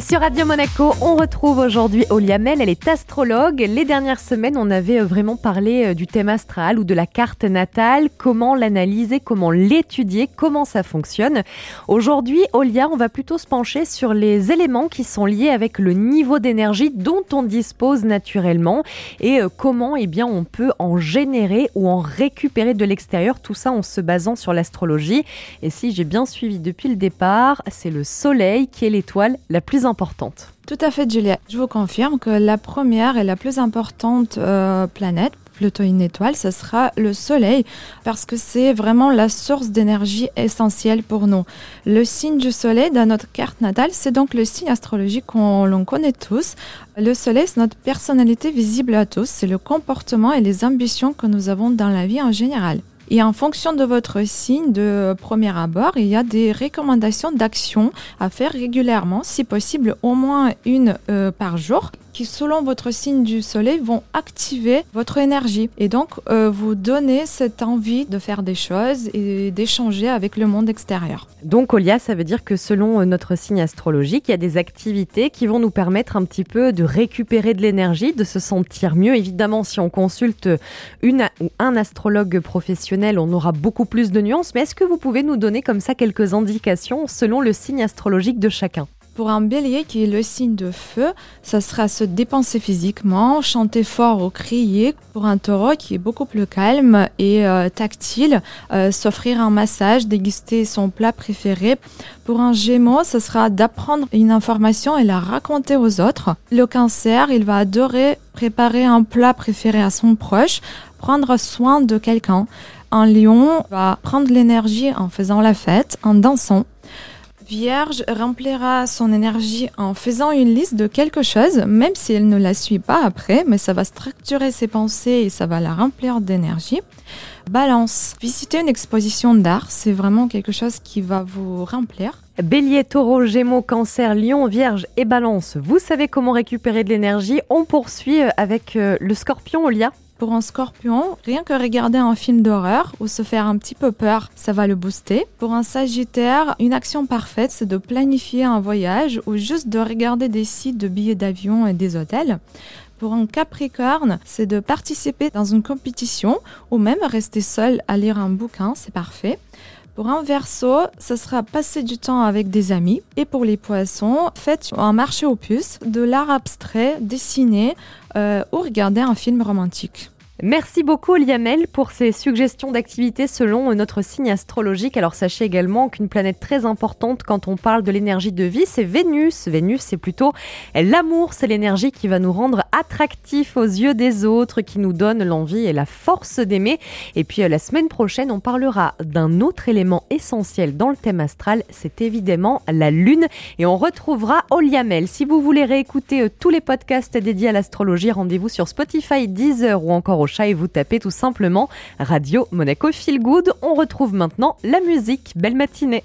Sur Radio Monaco, on retrouve aujourd'hui Olia Mel, elle est astrologue. Les dernières semaines, on avait euh, vraiment parlé euh, du thème astral ou de la carte natale, comment l'analyser, comment l'étudier, comment ça fonctionne. Aujourd'hui, Olia, on va plutôt se pencher sur les éléments qui sont liés avec le niveau d'énergie dont on dispose naturellement et euh, comment eh bien, on peut en générer ou en récupérer de l'extérieur, tout ça en se basant sur l'astrologie. Et si j'ai bien suivi depuis le départ, c'est le Soleil qui est l'étoile la plus Tout à fait, Julia. Je vous confirme que la première et la plus importante euh, planète, plutôt une étoile, ce sera le Soleil, parce que c'est vraiment la source d'énergie essentielle pour nous. Le signe du Soleil dans notre carte natale, c'est donc le signe astrologique qu'on l'on connaît tous. Le Soleil, c'est notre personnalité visible à tous, c'est le comportement et les ambitions que nous avons dans la vie en général. Et en fonction de votre signe de premier abord, il y a des recommandations d'action à faire régulièrement, si possible au moins une euh, par jour qui, selon votre signe du soleil, vont activer votre énergie et donc euh, vous donner cette envie de faire des choses et d'échanger avec le monde extérieur. Donc, Olia, ça veut dire que selon euh, notre signe astrologique, il y a des activités qui vont nous permettre un petit peu de récupérer de l'énergie, de se sentir mieux. Évidemment, si on consulte une ou un astrologue professionnel, on aura beaucoup plus de nuances. Mais est-ce que vous pouvez nous donner comme ça quelques indications selon le signe astrologique de chacun? Pour un bélier qui est le signe de feu, ça sera se dépenser physiquement, chanter fort ou crier. Pour un taureau qui est beaucoup plus calme et euh, tactile, euh, s'offrir un massage, déguster son plat préféré. Pour un gémeau, ce sera d'apprendre une information et la raconter aux autres. Le cancer, il va adorer préparer un plat préféré à son proche, prendre soin de quelqu'un. Un lion va prendre l'énergie en faisant la fête, en dansant. Vierge remplira son énergie en faisant une liste de quelque chose, même si elle ne la suit pas après, mais ça va structurer ses pensées et ça va la remplir d'énergie. Balance, visiter une exposition d'art, c'est vraiment quelque chose qui va vous remplir. Bélier, taureau, gémeaux, cancer, lion, vierge et balance, vous savez comment récupérer de l'énergie. On poursuit avec euh, le scorpion, Olia. Pour un scorpion, rien que regarder un film d'horreur ou se faire un petit peu peur, ça va le booster. Pour un sagittaire, une action parfaite, c'est de planifier un voyage ou juste de regarder des sites de billets d'avion et des hôtels. Pour un Capricorne, c'est de participer dans une compétition ou même rester seul à lire un bouquin, c'est parfait. Pour un verso, ce sera passer du temps avec des amis. Et pour les poissons, faites un marché aux puces, de l'art abstrait, dessiner euh, ou regarder un film romantique. Merci beaucoup Liamel pour ces suggestions d'activités selon notre signe astrologique. Alors sachez également qu'une planète très importante quand on parle de l'énergie de vie, c'est Vénus. Vénus, c'est plutôt l'amour, c'est l'énergie qui va nous rendre attractifs aux yeux des autres, qui nous donne l'envie et la force d'aimer. Et puis euh, la semaine prochaine, on parlera d'un autre élément essentiel dans le thème astral, c'est évidemment la lune. Et on retrouvera Oliamel. Si vous voulez réécouter euh, tous les podcasts dédiés à l'astrologie, rendez-vous sur Spotify, Deezer ou encore au et vous tapez tout simplement Radio Monaco Feel Good. On retrouve maintenant la musique. Belle matinée.